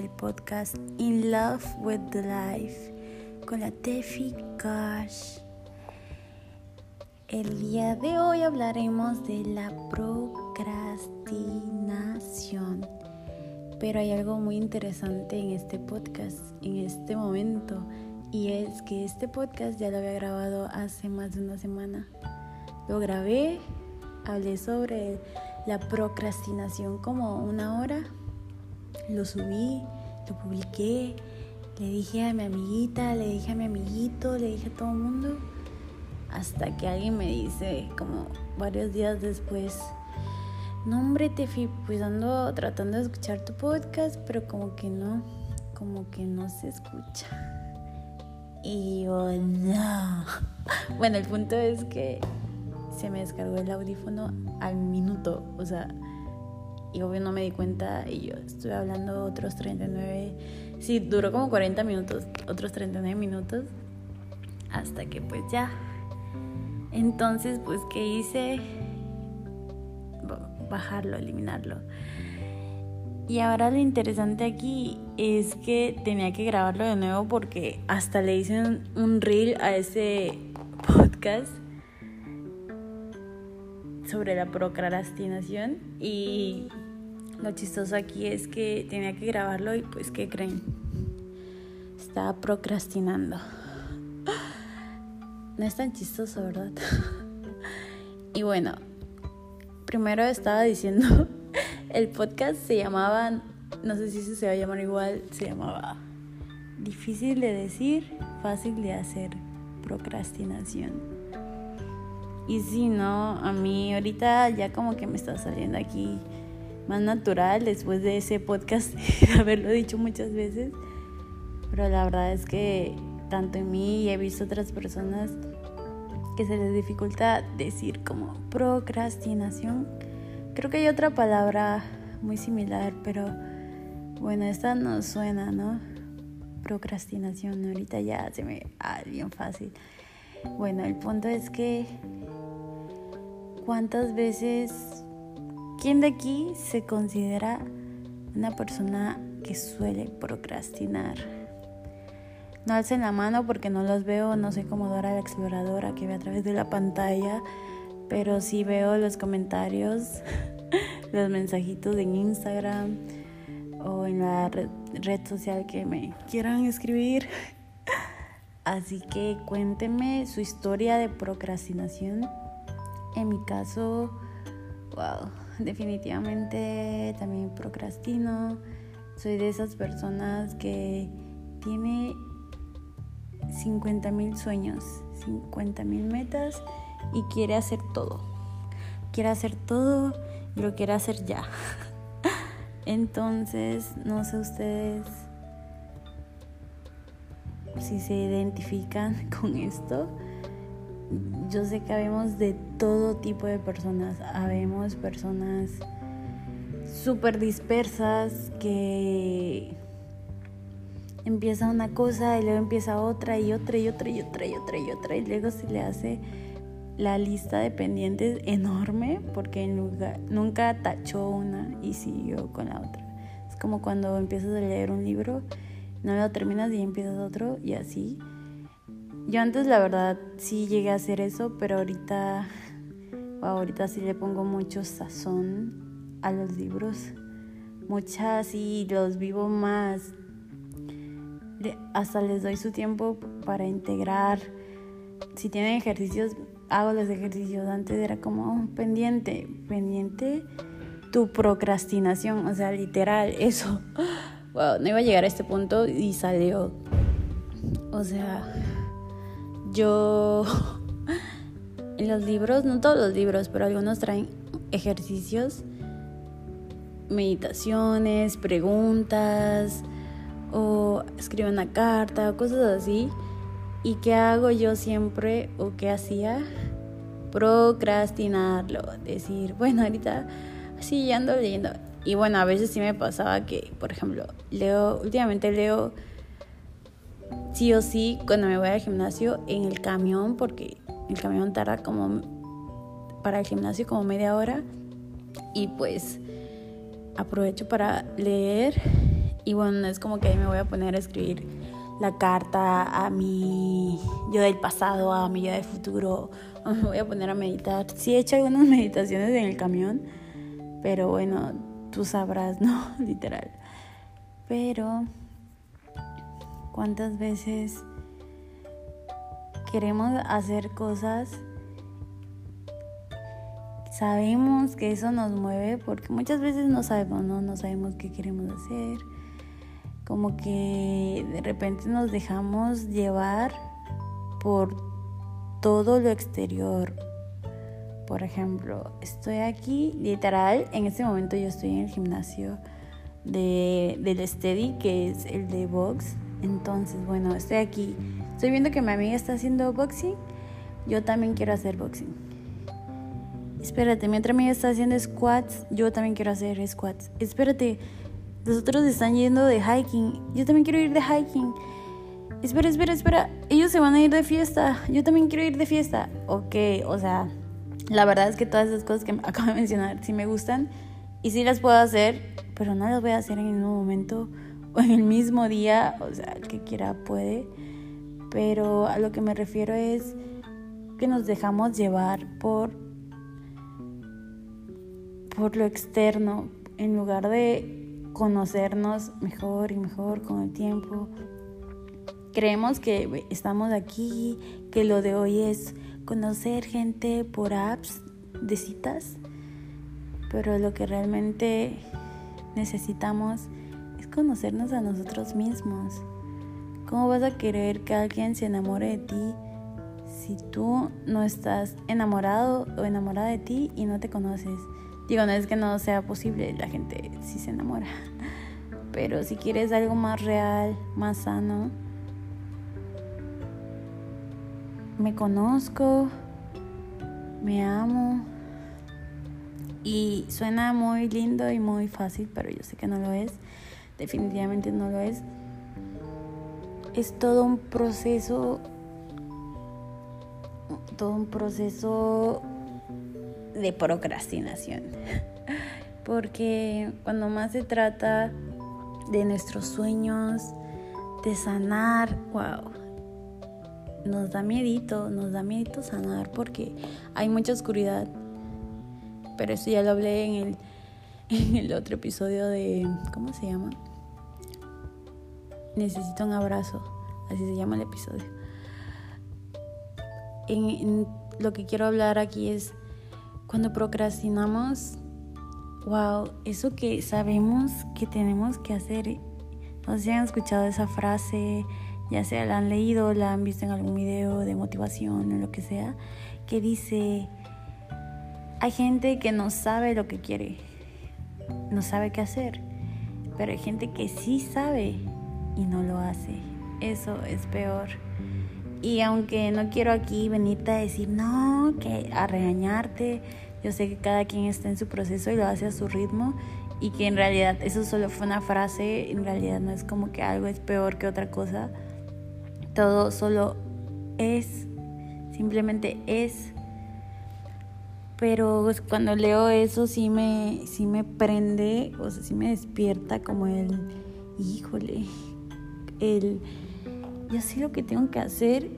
el podcast In Love with the Life con la Tefi Cash. El día de hoy hablaremos de la procrastinación. Pero hay algo muy interesante en este podcast, en este momento, y es que este podcast ya lo había grabado hace más de una semana. Lo grabé, hablé sobre la procrastinación como una hora, lo subí, lo publiqué, le dije a mi amiguita, le dije a mi amiguito, le dije a todo el mundo, hasta que alguien me dice, como varios días después, no hombre Tefi, pues ando tratando de escuchar tu podcast, pero como que no, como que no se escucha. Y yo, no. Bueno, el punto es que se me descargó el audífono al minuto, o sea, y obvio no me di cuenta y yo estuve hablando otros 39, sí, duró como 40 minutos, otros 39 minutos, hasta que pues ya. Entonces, pues, ¿qué hice? Bajarlo, eliminarlo. Y ahora lo interesante aquí es que tenía que grabarlo de nuevo porque hasta le hice un, un reel a ese podcast sobre la procrastinación y lo chistoso aquí es que tenía que grabarlo y pues ¿qué creen? Estaba procrastinando. No es tan chistoso, ¿verdad? Y bueno, primero estaba diciendo, el podcast se llamaba, no sé si se va a llamar igual, se llamaba Difícil de decir, fácil de hacer, procrastinación. Y sí, no, a mí ahorita ya como que me está saliendo aquí más natural después de ese podcast, haberlo dicho muchas veces. Pero la verdad es que tanto en mí y he visto otras personas que se les dificulta decir como procrastinación. Creo que hay otra palabra muy similar, pero bueno, esta no suena, ¿no? Procrastinación, ahorita ya se me ah, bien fácil. Bueno, el punto es que ¿Cuántas veces, quién de aquí se considera una persona que suele procrastinar? No alcen la mano porque no los veo, no sé cómo Dora la exploradora que ve a través de la pantalla, pero sí veo los comentarios, los mensajitos en Instagram o en la red social que me quieran escribir. Así que cuéntenme su historia de procrastinación en mi caso, wow, definitivamente también procrastino. Soy de esas personas que tiene 50 mil sueños, 50 mil metas y quiere hacer todo. Quiere hacer todo y lo quiere hacer ya. Entonces, no sé ustedes si se identifican con esto yo sé que habemos de todo tipo de personas. Habemos personas súper dispersas que empieza una cosa y luego empieza otra y otra y otra y otra y otra y otra y luego se le hace la lista de pendientes enorme porque nunca, nunca tachó una y siguió con la otra. Es como cuando empiezas a leer un libro, no lo terminas y empiezas otro y así. Yo antes la verdad sí llegué a hacer eso, pero ahorita, ahorita sí le pongo mucho sazón a los libros. Muchas y los vivo más. Hasta les doy su tiempo para integrar. Si tienen ejercicios, hago los ejercicios. Antes era como oh, pendiente, pendiente tu procrastinación, o sea, literal, eso. Wow, no iba a llegar a este punto y salió. O sea, yo en los libros, no todos los libros, pero algunos traen ejercicios, meditaciones, preguntas o escribo una carta o cosas así. ¿Y qué hago yo siempre o qué hacía? Procrastinarlo, decir, bueno, ahorita así ya ando leyendo. Y bueno, a veces sí me pasaba que, por ejemplo, leo, últimamente leo sí o sí cuando me voy al gimnasio en el camión, porque el camión tarda como para el gimnasio como media hora y pues aprovecho para leer Y bueno, es como que ahí me voy a poner a escribir la carta a mi yo del pasado, a mi yo del futuro. Me voy a poner a meditar. Sí he hecho algunas meditaciones en el camión, pero bueno, tú sabrás, ¿no? Literal. Pero, ¿cuántas veces queremos hacer cosas? Sabemos que eso nos mueve porque muchas veces no sabemos, ¿no? No sabemos qué queremos hacer. Como que de repente nos dejamos llevar por todo lo exterior. Por ejemplo, estoy aquí, literal, en este momento yo estoy en el gimnasio de, del Steady, que es el de box. Entonces, bueno, estoy aquí. Estoy viendo que mi amiga está haciendo boxing. Yo también quiero hacer boxing. Espérate, mi otra amiga está haciendo squats. Yo también quiero hacer squats. Espérate, los otros están yendo de hiking. Yo también quiero ir de hiking. Espera, espera, espera. Ellos se van a ir de fiesta. Yo también quiero ir de fiesta. Ok, o sea, la verdad es que todas esas cosas que acabo de mencionar sí me gustan y sí las puedo hacer, pero no las voy a hacer en mismo momento el mismo día, o sea, el que quiera puede, pero a lo que me refiero es que nos dejamos llevar por por lo externo en lugar de conocernos mejor y mejor con el tiempo. Creemos que estamos aquí, que lo de hoy es conocer gente por apps de citas, pero lo que realmente necesitamos es conocernos a nosotros mismos. ¿Cómo vas a querer que alguien se enamore de ti si tú no estás enamorado o enamorada de ti y no te conoces? Digo, no es que no sea posible, la gente sí se enamora. Pero si quieres algo más real, más sano, me conozco, me amo. Y suena muy lindo y muy fácil, pero yo sé que no lo es. Definitivamente no lo es. Es todo un proceso, todo un proceso de procrastinación. Porque cuando más se trata de nuestros sueños, de sanar, wow, nos da miedito, nos da miedito sanar porque hay mucha oscuridad. Pero eso ya lo hablé en el, en el otro episodio de, ¿cómo se llama? Necesito un abrazo, así se llama el episodio. Lo que quiero hablar aquí es cuando procrastinamos, wow, eso que sabemos que tenemos que hacer. No sé si han escuchado esa frase, ya sea la han leído, la han visto en algún video de motivación o lo que sea, que dice, hay gente que no sabe lo que quiere, no sabe qué hacer, pero hay gente que sí sabe y no lo hace. Eso es peor. Y aunque no quiero aquí venirte a decir, no, que a regañarte, yo sé que cada quien está en su proceso y lo hace a su ritmo y que en realidad eso solo fue una frase, en realidad no es como que algo es peor que otra cosa todo solo es, simplemente es. Pero cuando leo eso sí me, sí me prende, o sea, sí me despierta como el, híjole, el, ya sé lo que tengo que hacer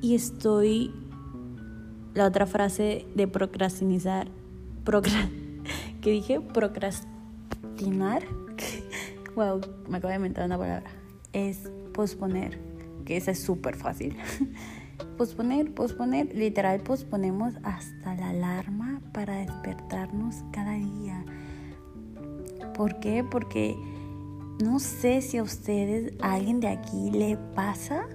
y estoy, la otra frase de procrastinar, procra, que dije, procrastinar, wow, me acabo de inventar una palabra, es posponer que esa es súper fácil. posponer, posponer, literal posponemos hasta la alarma para despertarnos cada día. ¿Por qué? Porque no sé si a ustedes, alguien de aquí le pasa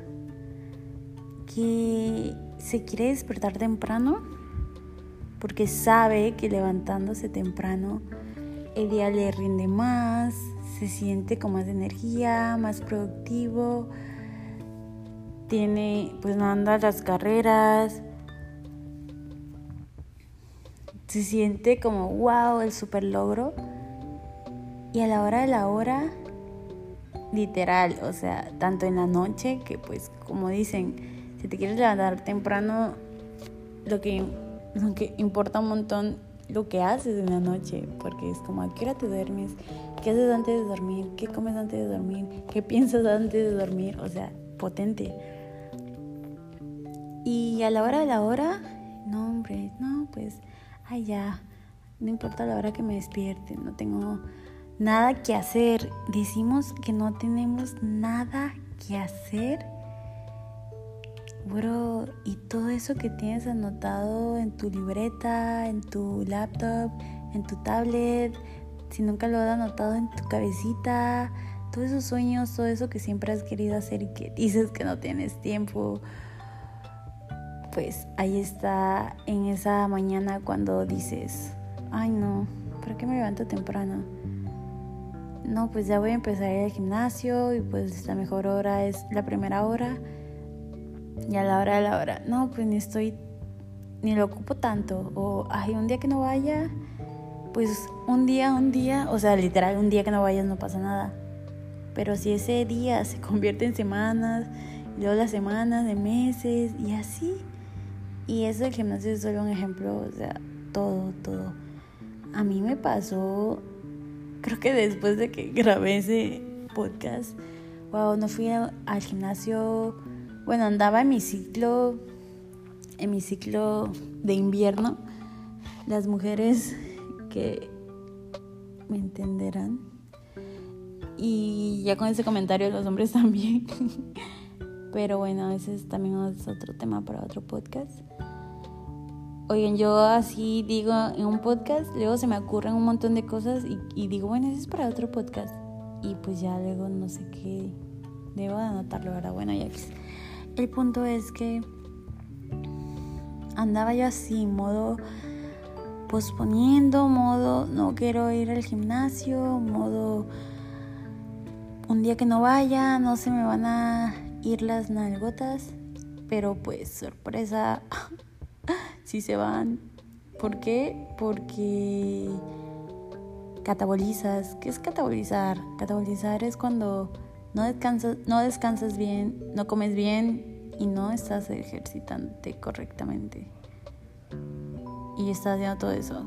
que se quiere despertar temprano porque sabe que levantándose temprano el día le rinde más, se siente con más energía, más productivo, tiene, pues no anda las carreras, se siente como wow, el super logro. Y a la hora de la hora, literal, o sea, tanto en la noche que pues como dicen, si te quieres levantar temprano, lo que, lo que importa un montón lo que haces en la noche, porque es como a qué hora te duermes, qué haces antes de dormir, qué comes antes de dormir, qué piensas antes de dormir, o sea, potente. Y a la hora de la hora, no hombre, no, pues, ay ya, no importa la hora que me despierte, no tengo nada que hacer. Decimos que no tenemos nada que hacer. Bro, y todo eso que tienes anotado en tu libreta, en tu laptop, en tu tablet, si nunca lo has anotado en tu cabecita, todos esos sueños, todo eso que siempre has querido hacer y que dices que no tienes tiempo, pues ahí está en esa mañana cuando dices, ay no, ¿para qué me levanto temprano? No, pues ya voy a empezar a ir gimnasio y pues la mejor hora es la primera hora y a la hora de la hora, no, pues ni estoy, ni lo ocupo tanto o hay un día que no vaya, pues un día, un día, o sea, literal, un día que no vayas no pasa nada. Pero si ese día se convierte en semanas, y luego las semanas de meses y así. Y eso del gimnasio es solo un ejemplo, o sea, todo, todo. A mí me pasó, creo que después de que grabé ese podcast, wow, no fui al gimnasio, bueno, andaba en mi ciclo, en mi ciclo de invierno. Las mujeres que me entenderán. Y ya con ese comentario los hombres también. Pero bueno, ese es también otro tema para otro podcast. Oigan, yo así digo en un podcast, luego se me ocurren un montón de cosas y, digo, bueno, eso es para otro podcast. Y pues ya luego no sé qué, debo de anotarlo ahora. Bueno, ya El punto es que andaba yo así, modo posponiendo, modo no quiero ir al gimnasio, modo un día que no vaya, no se me van a ir las nalgotas, pero pues sorpresa, si se van. ¿Por qué? Porque catabolizas. ¿Qué es catabolizar? Catabolizar es cuando no descansas, no descansas bien, no comes bien y no estás ejercitante correctamente y estás haciendo todo eso.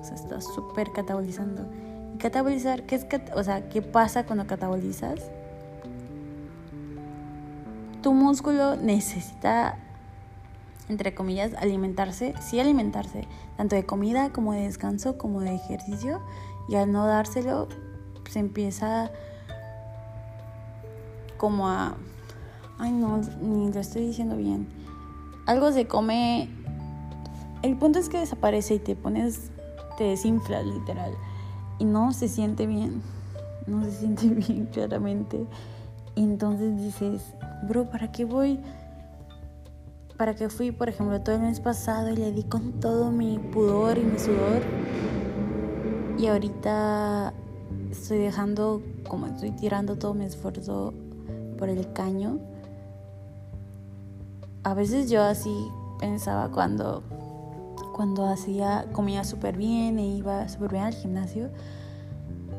O sea, estás súper catabolizando. ¿Y catabolizar? ¿Qué es o sea, qué pasa cuando catabolizas? Tu músculo necesita, entre comillas, alimentarse, sí alimentarse, tanto de comida como de descanso, como de ejercicio, y al no dárselo, se empieza como a... Ay, no, ni lo estoy diciendo bien. Algo se come el punto es que desaparece y te pones, te desinflas literal. Y no se siente bien. No se siente bien claramente. Y entonces dices, bro, ¿para qué voy? ¿Para qué fui, por ejemplo, todo el mes pasado y le di con todo mi pudor y mi sudor? Y ahorita estoy dejando, como estoy tirando todo mi esfuerzo por el caño. A veces yo así pensaba cuando cuando hacía, comía súper bien e iba súper bien al gimnasio,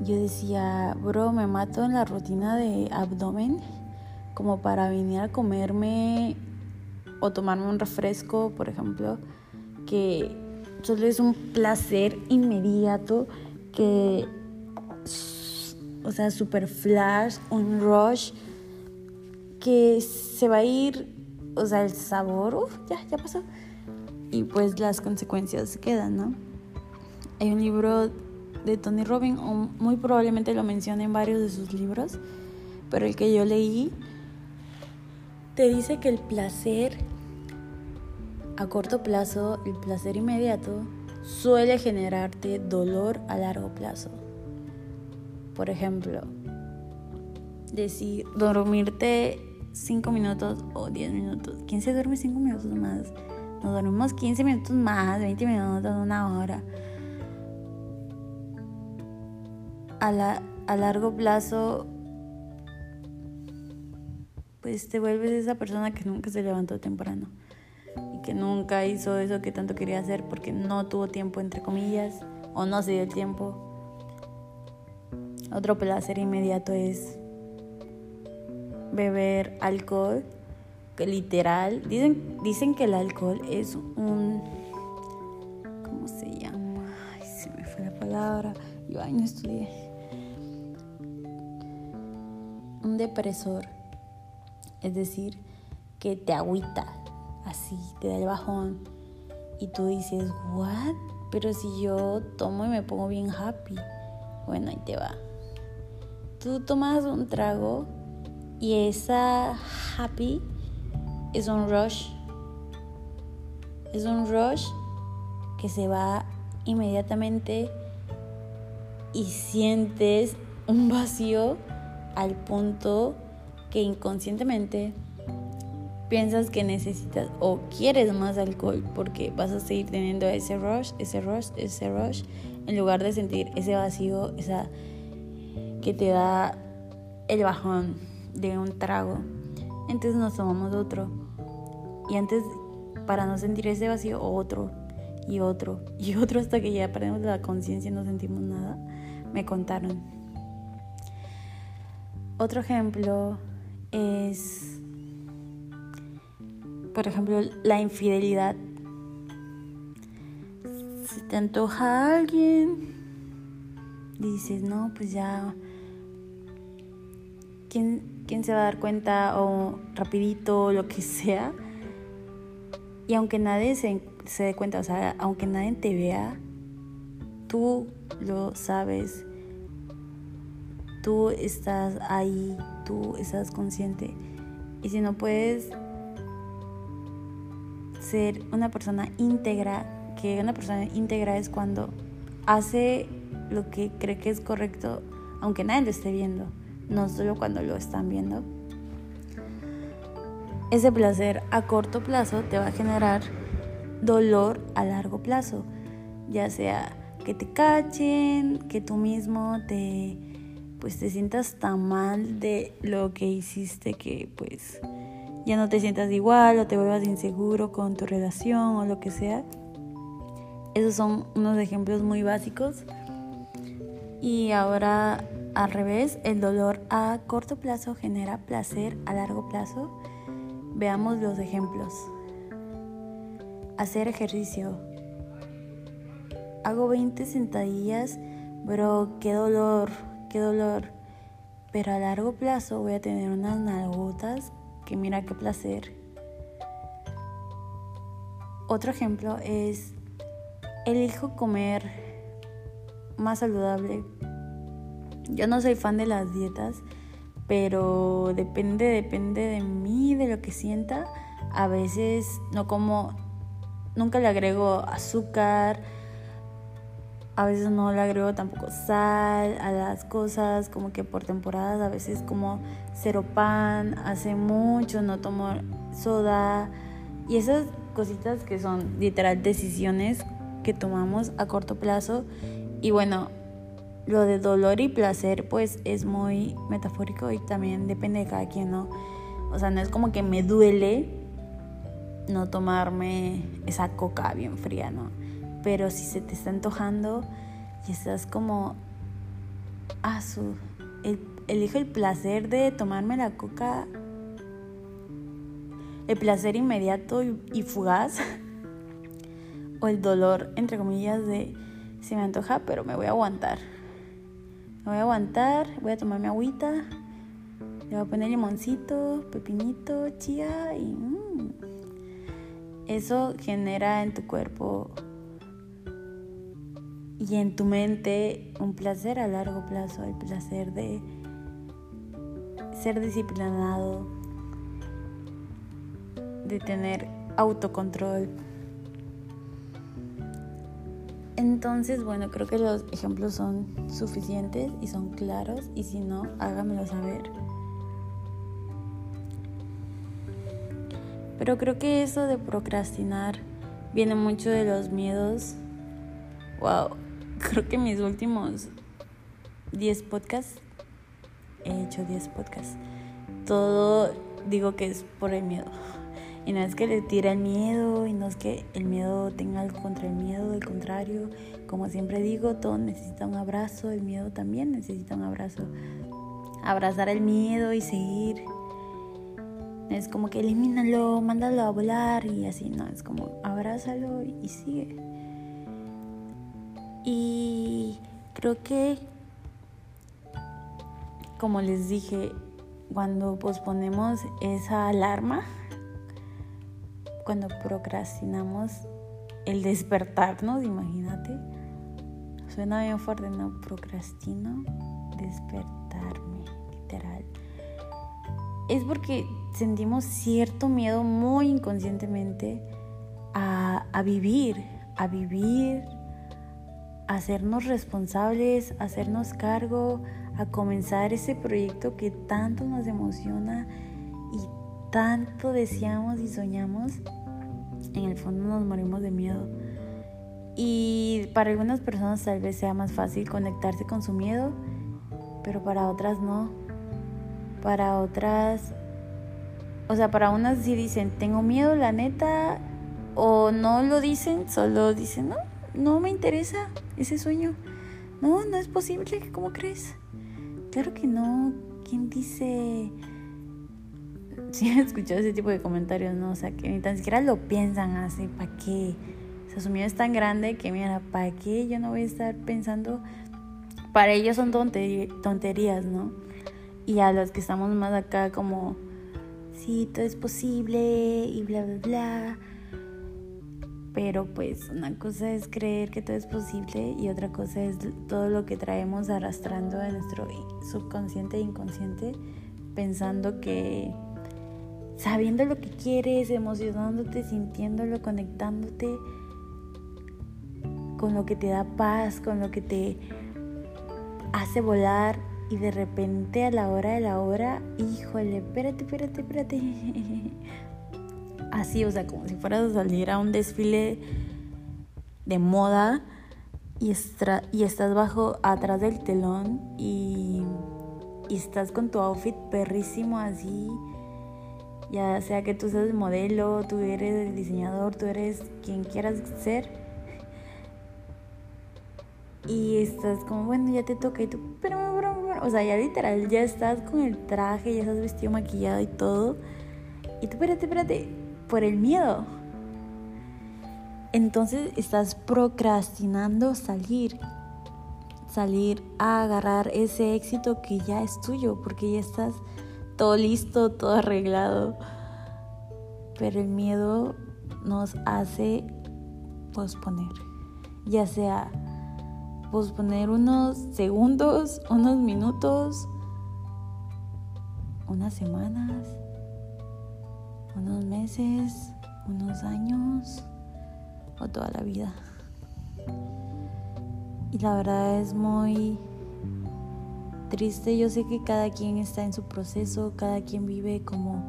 yo decía, bro, me mato en la rutina de abdomen como para venir a comerme o tomarme un refresco, por ejemplo, que solo es un placer inmediato que, o sea, super flash, un rush, que se va a ir, o sea, el sabor, uff, ya, ya pasó y pues las consecuencias quedan, ¿no? Hay un libro de Tony Robbins, o muy probablemente lo menciona en varios de sus libros, pero el que yo leí te dice que el placer a corto plazo, el placer inmediato, suele generarte dolor a largo plazo. Por ejemplo, decir dormirte 5 minutos o 10 minutos. ¿Quién se duerme 5 minutos más? Nos dormimos 15 minutos más, 20 minutos, una hora. A, a largo plazo, pues te vuelves esa persona que nunca se levantó temprano y que nunca hizo eso que tanto quería hacer porque no tuvo tiempo, entre comillas, o no se dio el tiempo. Otro placer inmediato es beber alcohol literal, dicen, dicen que el alcohol es un, ¿cómo se llama? palabra. Yo, ay, no estudié. Un depresor, es decir, que te agüita, así, te da el bajón. Y tú dices, ¿what? Pero si yo tomo y me pongo bien happy. Bueno, ahí te va. Tú tomas un trago y esa happy es un rush. Es un rush que se va inmediatamente y sientes un vacío al punto que inconscientemente piensas que necesitas o quieres más alcohol porque vas a seguir teniendo ese rush, ese rush, ese rush, en lugar de sentir ese vacío, esa que te da el bajón de un trago. Entonces nos tomamos otro. Y antes, para no sentir ese vacío, otro, y otro, y otro, hasta que ya perdemos la conciencia y no sentimos nada, me contaron. Otro ejemplo es, por ejemplo, la infidelidad. Si te antoja alguien, dices, no, pues ya, ¿quién, quién se va a dar cuenta? O rapidito, lo que sea. Y aunque nadie se, se dé cuenta, o sea, aunque nadie te vea, tú lo sabes. Tú estás ahí, tú estás consciente. Y si no puedes ser una persona íntegra, que una persona íntegra es cuando hace lo que cree que es correcto, aunque nadie lo esté viendo, no solo cuando lo están viendo. Ese placer a corto plazo te va a generar dolor a largo plazo, ya sea que te cachen, que tú mismo te pues te sientas tan mal de lo que hiciste que pues ya no te sientas igual o te vuelvas inseguro con tu relación o lo que sea. Esos son unos ejemplos muy básicos. Y ahora al revés, el dolor a corto plazo genera placer a largo plazo Veamos los ejemplos. Hacer ejercicio. Hago 20 sentadillas, bro, qué dolor, qué dolor. Pero a largo plazo voy a tener unas nalgotas que mira qué placer. Otro ejemplo es, elijo comer más saludable. Yo no soy fan de las dietas, pero depende, depende de mí, de lo que sienta. A veces no como, nunca le agrego azúcar, a veces no le agrego tampoco sal a las cosas, como que por temporadas, a veces como cero pan, hace mucho no tomo soda y esas cositas que son literal decisiones que tomamos a corto plazo y bueno, lo de dolor y placer pues es muy metafórico y también depende de cada quien, ¿no? O sea, no es como que me duele no tomarme esa coca bien fría, ¿no? Pero si se te está antojando y estás como, ah, su, elijo el placer de tomarme la coca, el placer inmediato y fugaz, o el dolor, entre comillas, de si me antoja, pero me voy a aguantar. Me voy a aguantar, voy a tomar mi agüita, le voy a poner limoncito, pepinito, chía y mmm. eso genera en tu cuerpo y en tu mente un placer a largo plazo, el placer de ser disciplinado, de tener autocontrol. Entonces, bueno, creo que los ejemplos son suficientes y son claros y si no, hágamelo saber. Pero creo que eso de procrastinar viene mucho de los miedos. Wow, creo que mis últimos 10 podcasts, he hecho 10 podcasts, todo digo que es por el miedo. Y no es que le tire el miedo y no es que el miedo tenga algo contra el miedo, al contrario, como siempre digo, todo necesita un abrazo, el miedo también necesita un abrazo. Abrazar el miedo y seguir. Es como que elimínalo, mándalo a volar y así, no, es como abrázalo y sigue. Y creo que, como les dije, cuando posponemos esa alarma, cuando procrastinamos el despertarnos, imagínate. Suena bien fuerte, ¿no? Procrastino despertarme, literal. Es porque sentimos cierto miedo muy inconscientemente a, a vivir, a vivir, hacernos responsables, hacernos cargo, a comenzar ese proyecto que tanto nos emociona y tanto deseamos y soñamos en el fondo nos morimos de miedo. Y para algunas personas tal vez sea más fácil conectarse con su miedo, pero para otras no. Para otras, o sea, para unas sí dicen, tengo miedo, la neta, o no lo dicen, solo dicen, no, no me interesa ese sueño. No, no es posible, ¿cómo crees? Claro que no. ¿Quién dice sí he escuchado ese tipo de comentarios, ¿no? O sea, que ni tan siquiera lo piensan así, ¿para qué? O sea, su es tan grande que, mira, ¿para qué yo no voy a estar pensando? Para ellos son tonterías, ¿no? Y a los que estamos más acá como, sí, todo es posible y bla, bla, bla. Pero pues una cosa es creer que todo es posible y otra cosa es todo lo que traemos arrastrando en nuestro subconsciente e inconsciente pensando que sabiendo lo que quieres, emocionándote, sintiéndolo, conectándote con lo que te da paz, con lo que te hace volar y de repente a la hora de la hora, híjole, espérate, espérate, espérate. Así, o sea, como si fueras a salir a un desfile de moda y, y estás bajo atrás del telón y, y estás con tu outfit perrísimo así ya sea que tú seas el modelo, tú eres el diseñador, tú eres quien quieras ser. Y estás como, bueno, ya te toca y tú, pero, pero, pero, o sea, ya literal, ya estás con el traje, ya estás vestido maquillado y todo. Y tú, espérate, espérate, por el miedo. Entonces estás procrastinando salir, salir a agarrar ese éxito que ya es tuyo, porque ya estás todo listo, todo arreglado. Pero el miedo nos hace posponer. Ya sea posponer unos segundos, unos minutos, unas semanas, unos meses, unos años o toda la vida. Y la verdad es muy triste. Yo sé que cada quien está en su proceso, cada quien vive como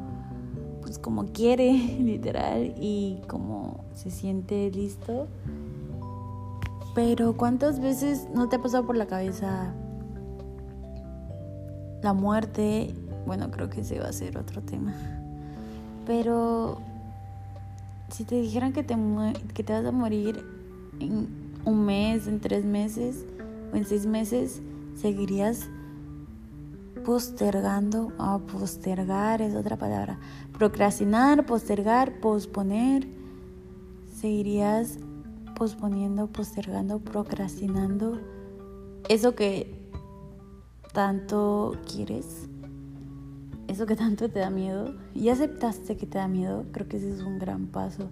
pues como quiere, literal, y como se siente listo. Pero ¿cuántas veces no te ha pasado por la cabeza la muerte? Bueno, creo que ese va a ser otro tema. Pero si te dijeran que te, que te vas a morir en un mes, en tres meses o en seis meses, ¿seguirías postergando, a postergar es otra palabra, procrastinar, postergar, posponer, seguirías posponiendo, postergando, procrastinando eso que tanto quieres, eso que tanto te da miedo y aceptaste que te da miedo, creo que ese es un gran paso.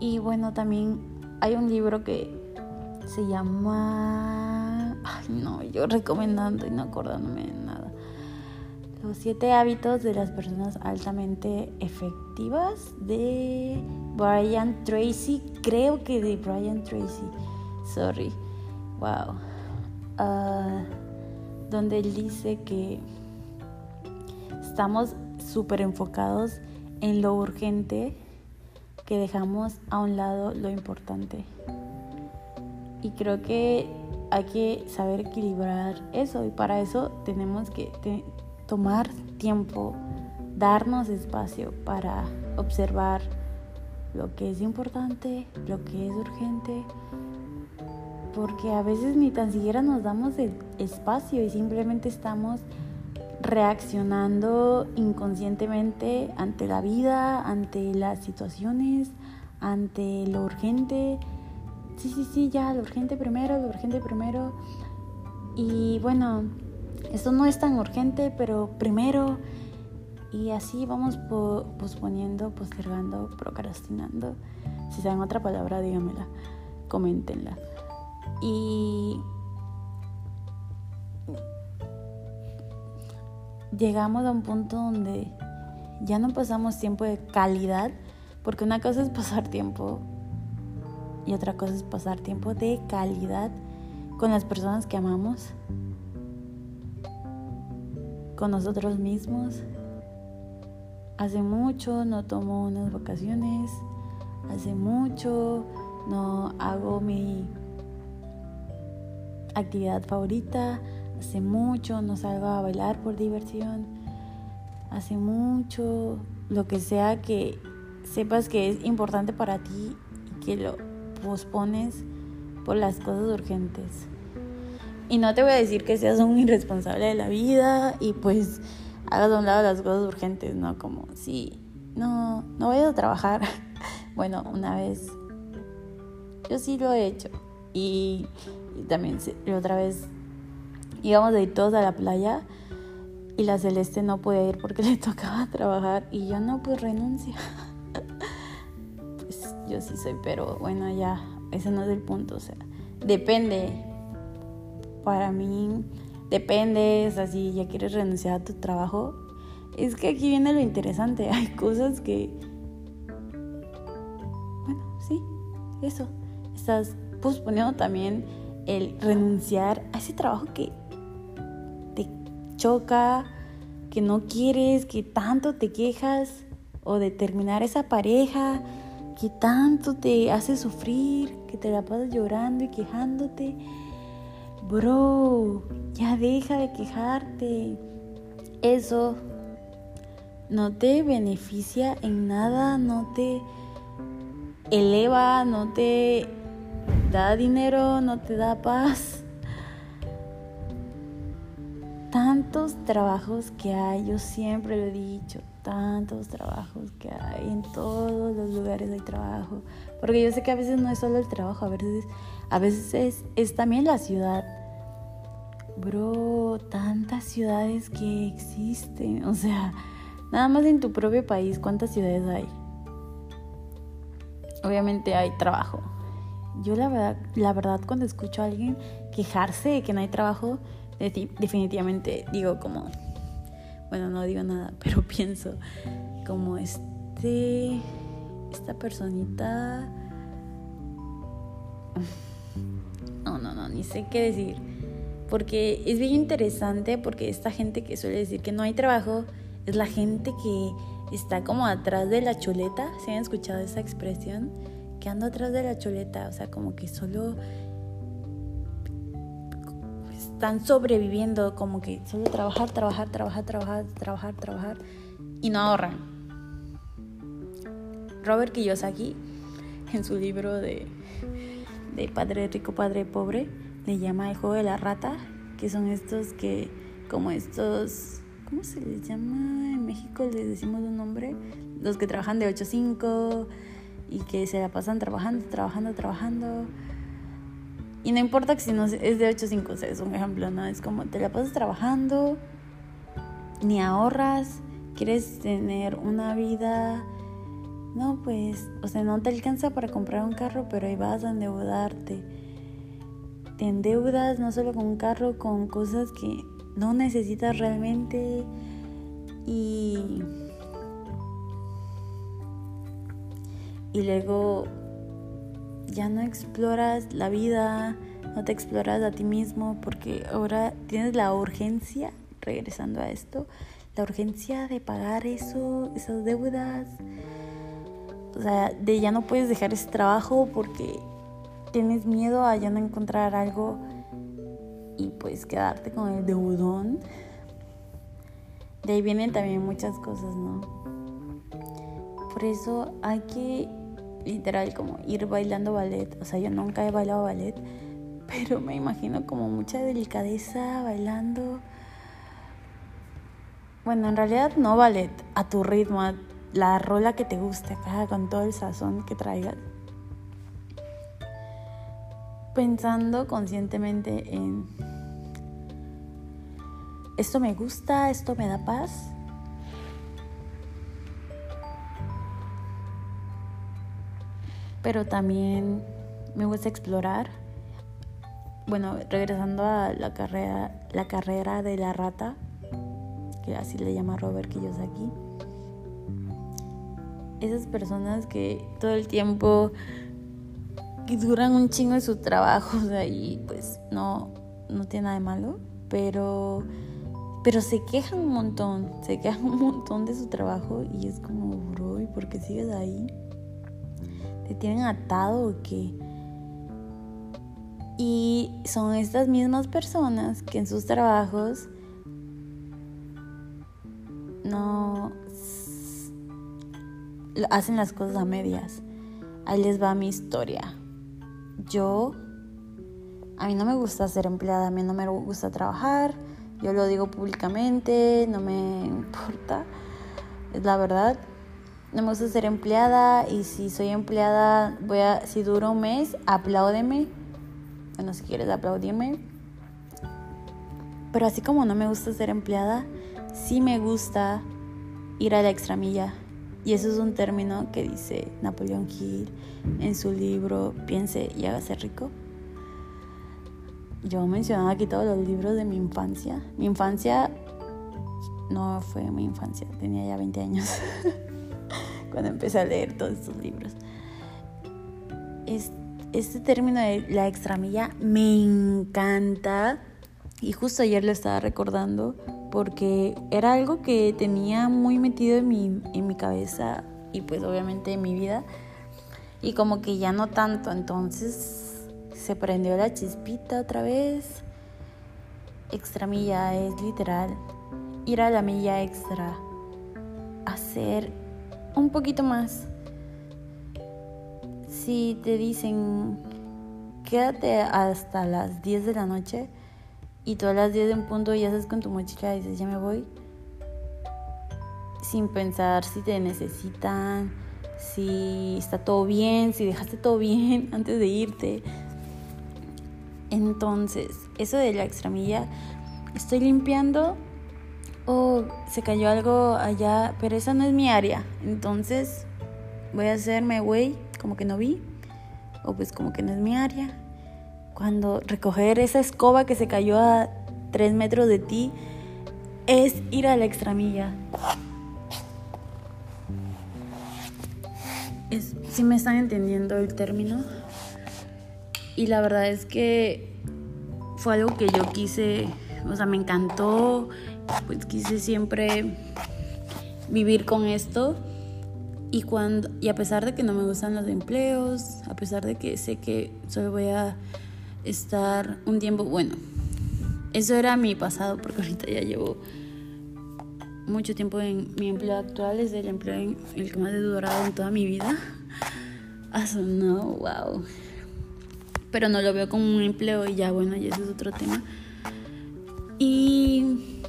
Y bueno, también hay un libro que se llama. Ay, no, yo recomendando y no acordándome de nada. Los siete hábitos de las personas altamente efectivas de Brian Tracy. Creo que de Brian Tracy. Sorry. Wow. Ah, donde él dice que estamos súper enfocados en lo urgente que dejamos a un lado lo importante. Y creo que hay que saber equilibrar eso y para eso tenemos que tomar tiempo, darnos espacio para observar lo que es importante, lo que es urgente, porque a veces ni tan siquiera nos damos el espacio y simplemente estamos reaccionando inconscientemente ante la vida, ante las situaciones, ante lo urgente sí, sí, sí, ya, lo urgente primero, lo urgente primero. Y bueno, esto no es tan urgente, pero primero. Y así vamos posponiendo, postergando, procrastinando. Si saben otra palabra, díganmela, coméntenla. Y llegamos a un punto donde ya no pasamos tiempo de calidad, porque una cosa es pasar tiempo y otra cosa es pasar tiempo de calidad con las personas que amamos, con nosotros mismos. Hace mucho no tomo unas vacaciones, hace mucho no hago mi actividad favorita, hace mucho no salgo a bailar por diversión, hace mucho lo que sea que sepas que es importante para ti y que lo pospones por las cosas urgentes. Y no te voy a decir que seas un irresponsable de la vida y pues hagas a un lado las cosas urgentes, ¿no? Como, sí, no, no voy a trabajar. bueno, una vez yo sí lo he hecho. Y, también otra vez íbamos a ir todos a la playa y la Celeste no puede ir porque le tocaba trabajar y yo no, pues renuncia. pues yo sí soy, pero bueno, ya, ese no es el punto, o sea, depende. Para mí, depende, o sea, si ya quieres renunciar a tu trabajo, es que aquí viene lo interesante, hay cosas que... Bueno, sí, eso. Estás posponiendo también el renunciar a ese trabajo que choca, que no quieres, que tanto te quejas, o de terminar esa pareja que tanto te hace sufrir, que te la pasas llorando y quejándote. Bro, ya deja de quejarte. Eso no te beneficia en nada, no te eleva, no te da dinero, no te da paz. Tantos trabajos que hay, yo siempre lo he dicho, tantos trabajos que hay, en todos los lugares hay trabajo. Porque yo sé que a veces no es solo el trabajo, a veces, a veces es, es también la ciudad. Bro, tantas ciudades que existen. O sea, nada más en tu propio país, ¿cuántas ciudades hay? Obviamente hay trabajo. Yo la verdad, la verdad cuando escucho a alguien quejarse de que no hay trabajo, definitivamente digo como, bueno, no digo nada, pero pienso como este, esta personita, no, no, no, ni sé qué decir, porque es bien interesante porque esta gente que suele decir que no hay trabajo es la gente que está como atrás de la chuleta, ¿se han escuchado esa expresión? Que anda atrás de la chuleta, o sea, como que solo están sobreviviendo, como que solo trabajar, trabajar, trabajar, trabajar, trabajar, trabajar y no ahorran. Robert Kiyosaki, en su libro de, de Padre Rico, Padre Pobre, le llama el juego de la rata, que son estos que, como estos, ¿cómo se les llama? En México les decimos un nombre, los que trabajan de 8 a 5 y que se la pasan trabajando, trabajando, trabajando y no importa que si no es de 8 5, o es un ejemplo, ¿no? Es como te la pasas trabajando, ni ahorras, quieres tener una vida, no, pues, o sea, no te alcanza para comprar un carro, pero ahí vas a endeudarte. Te endeudas no solo con un carro, con cosas que no necesitas realmente y... Y luego ya no exploras la vida, no te exploras a ti mismo porque ahora tienes la urgencia, regresando a esto, la urgencia de pagar eso, esas deudas. O sea, de ya no puedes dejar ese trabajo porque tienes miedo a ya no encontrar algo y pues quedarte con el deudón. De ahí vienen también muchas cosas, ¿no? Por eso hay que literal como ir bailando ballet. O sea, yo nunca he bailado ballet, pero me imagino como mucha delicadeza bailando. Bueno, en realidad no ballet, a tu ritmo, a la rola que te guste con todo el sazón que traigas. pensando conscientemente en esto me gusta, esto me da paz. Pero también me gusta explorar. Bueno, regresando a la carrera, la carrera de la rata, que así le llama Robert Kiyosaki. Esas personas que todo el tiempo duran un chingo de su trabajo, o sea, y pues no, no tiene nada de malo, pero, pero se quejan un montón, se quejan un montón de su trabajo y es como, bro, ¿y por qué sigues ahí? ¿Te tienen atado o qué? Y son estas mismas personas que en sus trabajos no hacen las cosas a medias. Ahí les va mi historia yo, a mí no me gusta ser empleada, a mí no me gusta trabajar, yo lo digo públicamente, no me importa, es la verdad. No me gusta ser empleada y si soy empleada, voy a, si duro un mes, apláudeme. Bueno, si quieres aplaudime. Pero así como no me gusta ser empleada, sí me gusta ir a la extramilla. Y eso es un término que dice Napoleón Hill en su libro Piense y hágase rico. Yo mencionaba aquí todos los libros de mi infancia. Mi infancia no fue mi infancia, tenía ya 20 años cuando empecé a leer todos estos libros. Este término de la extramilla me encanta y justo ayer lo estaba recordando porque era algo que tenía muy metido en mi, en mi cabeza y pues obviamente en mi vida y como que ya no tanto, entonces se prendió la chispita otra vez. Extra milla es literal ir a la milla extra, hacer un poquito más. Si te dicen quédate hasta las 10 de la noche, y todas las 10 en punto ya estás con tu mochila y dices, ya me voy, sin pensar si te necesitan, si está todo bien, si dejaste todo bien antes de irte. Entonces, eso de la extramilla, estoy limpiando o se cayó algo allá, pero esa no es mi área. Entonces, voy a hacerme güey, como que no vi, o pues como que no es mi área cuando recoger esa escoba que se cayó a tres metros de ti es ir a la extramilla. si me están entendiendo el término. Y la verdad es que fue algo que yo quise, o sea, me encantó, pues quise siempre vivir con esto. Y, cuando, y a pesar de que no me gustan los empleos, a pesar de que sé que solo voy a estar un tiempo, bueno, eso era mi pasado porque ahorita ya llevo mucho tiempo en mi empleo actual, es el empleo en el que más he durado en toda mi vida. Ah, no, wow. Pero no lo veo como un empleo y ya, bueno, y eso es otro tema. Y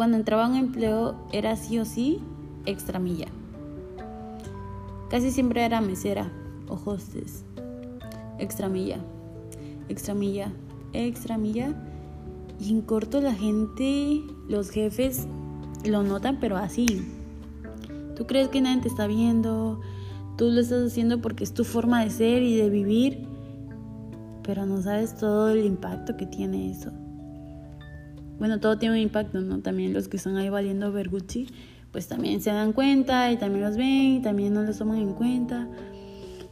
Cuando entraba a un empleo era sí o sí extramilla. Casi siempre era mesera o hostess. Extramilla, extramilla, extramilla. Y en corto la gente, los jefes lo notan, pero así. Tú crees que nadie te está viendo, tú lo estás haciendo porque es tu forma de ser y de vivir, pero no sabes todo el impacto que tiene eso bueno, todo tiene un impacto, ¿no? También los que están ahí valiendo Vergucci, pues también se dan cuenta y también los ven y también no los toman en cuenta.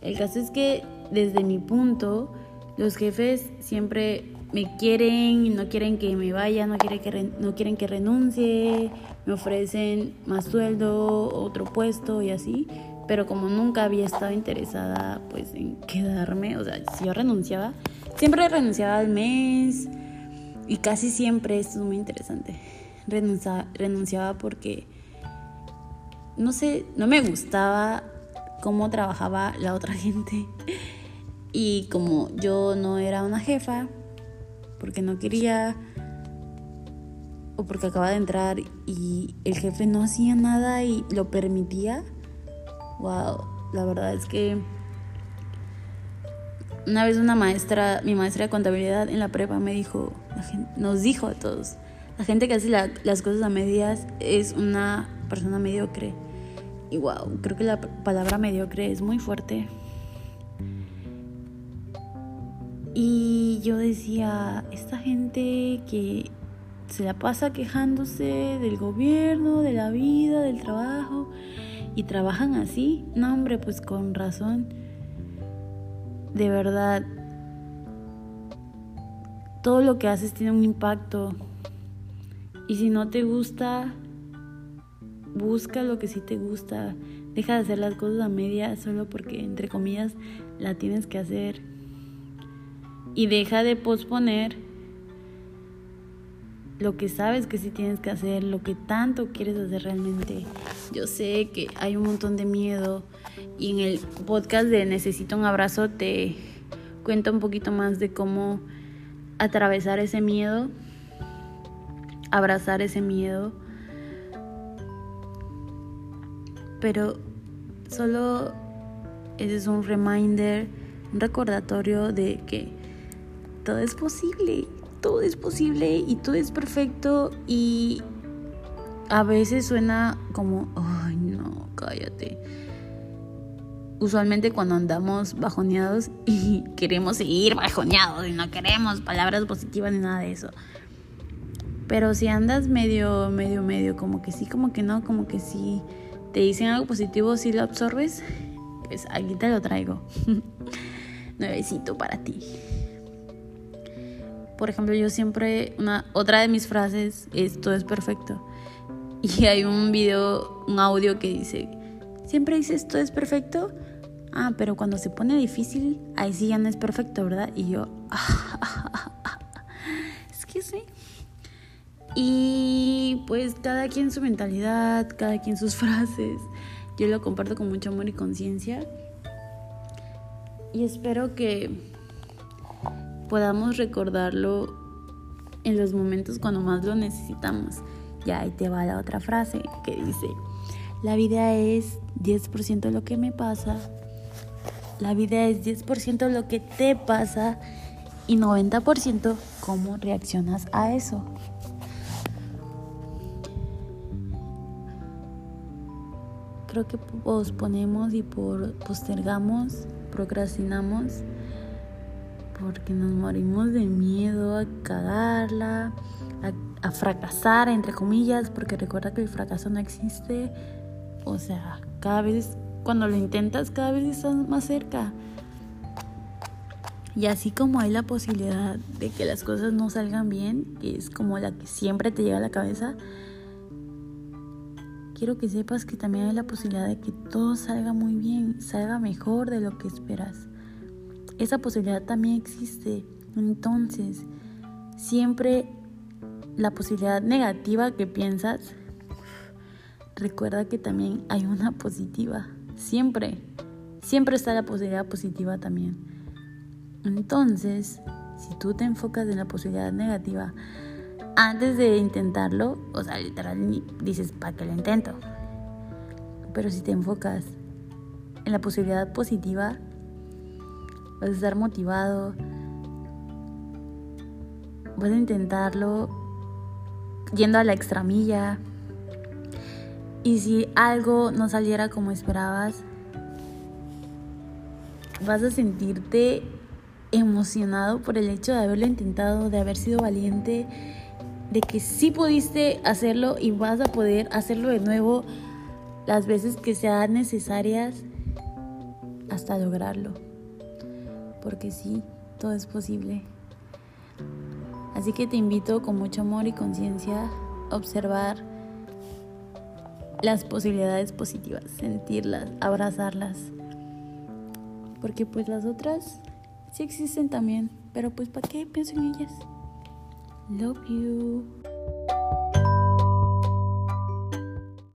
El caso es que desde mi punto, los jefes siempre me quieren, y no quieren que me vaya, no quieren que, no quieren que renuncie, me ofrecen más sueldo, otro puesto y así. Pero como nunca había estado interesada pues en quedarme, o sea, si yo renunciaba, siempre renunciaba al mes, y casi siempre, esto es muy interesante, renunciaba porque, no sé, no me gustaba cómo trabajaba la otra gente. Y como yo no era una jefa, porque no quería, o porque acaba de entrar y el jefe no hacía nada y lo permitía. Wow, la verdad es que una vez una maestra, mi maestra de contabilidad en la prepa me dijo, nos dijo a todos, la gente que hace las cosas a medias es una persona mediocre. Y wow, creo que la palabra mediocre es muy fuerte. Y yo decía, esta gente que se la pasa quejándose del gobierno, de la vida, del trabajo, y trabajan así, no hombre, pues con razón. De verdad, todo lo que haces tiene un impacto. Y si no te gusta, busca lo que sí te gusta. Deja de hacer las cosas a media solo porque, entre comillas, la tienes que hacer. Y deja de posponer lo que sabes que sí tienes que hacer, lo que tanto quieres hacer realmente. Yo sé que hay un montón de miedo y en el podcast de Necesito un abrazo te cuento un poquito más de cómo atravesar ese miedo, abrazar ese miedo. Pero solo ese es un reminder, un recordatorio de que todo es posible, todo es posible y todo es perfecto y a veces suena como, ay no, cállate. Usualmente cuando andamos bajoneados y queremos seguir bajoneados y no queremos palabras positivas ni nada de eso. Pero si andas medio, medio, medio, como que sí, como que no, como que sí te dicen algo positivo, si lo absorbes, pues aquí te lo traigo. Nuevecito para ti. Por ejemplo, yo siempre, una, otra de mis frases es todo es perfecto. Y hay un video, un audio que dice, siempre dices todo es perfecto. Ah, pero cuando se pone difícil, ahí sí ya no es perfecto, ¿verdad? Y yo, es que sí. Y pues cada quien su mentalidad, cada quien sus frases. Yo lo comparto con mucho amor y conciencia. Y espero que podamos recordarlo en los momentos cuando más lo necesitamos. Ya ahí te va la otra frase que dice, la vida es 10% lo que me pasa, la vida es 10% lo que te pasa y 90% cómo reaccionas a eso. creo que posponemos y por, postergamos, procrastinamos, porque nos morimos de miedo a cagarla, a, fracasar, entre comillas, porque recuerda que el fracaso no existe. O sea, cada vez, cuando lo intentas, cada vez estás más cerca. Y así como hay la posibilidad de que las cosas no salgan bien, que es como la que siempre te llega a la cabeza, quiero que sepas que también hay la posibilidad de que todo salga muy bien, salga mejor de lo que esperas. Esa posibilidad también existe. Entonces, siempre la posibilidad negativa que piensas, recuerda que también hay una positiva. Siempre, siempre está la posibilidad positiva también. Entonces, si tú te enfocas en la posibilidad negativa, antes de intentarlo, o sea, literal dices, ¿para qué lo intento? Pero si te enfocas en la posibilidad positiva, vas a estar motivado, vas a intentarlo yendo a la extramilla. Y si algo no saliera como esperabas, vas a sentirte emocionado por el hecho de haberlo intentado, de haber sido valiente de que sí pudiste hacerlo y vas a poder hacerlo de nuevo las veces que sean necesarias hasta lograrlo. Porque sí, todo es posible. Así que te invito con mucho amor y conciencia a observar las posibilidades positivas, sentirlas, abrazarlas. Porque pues las otras sí existen también, pero pues ¿para qué pienso en ellas? Love you.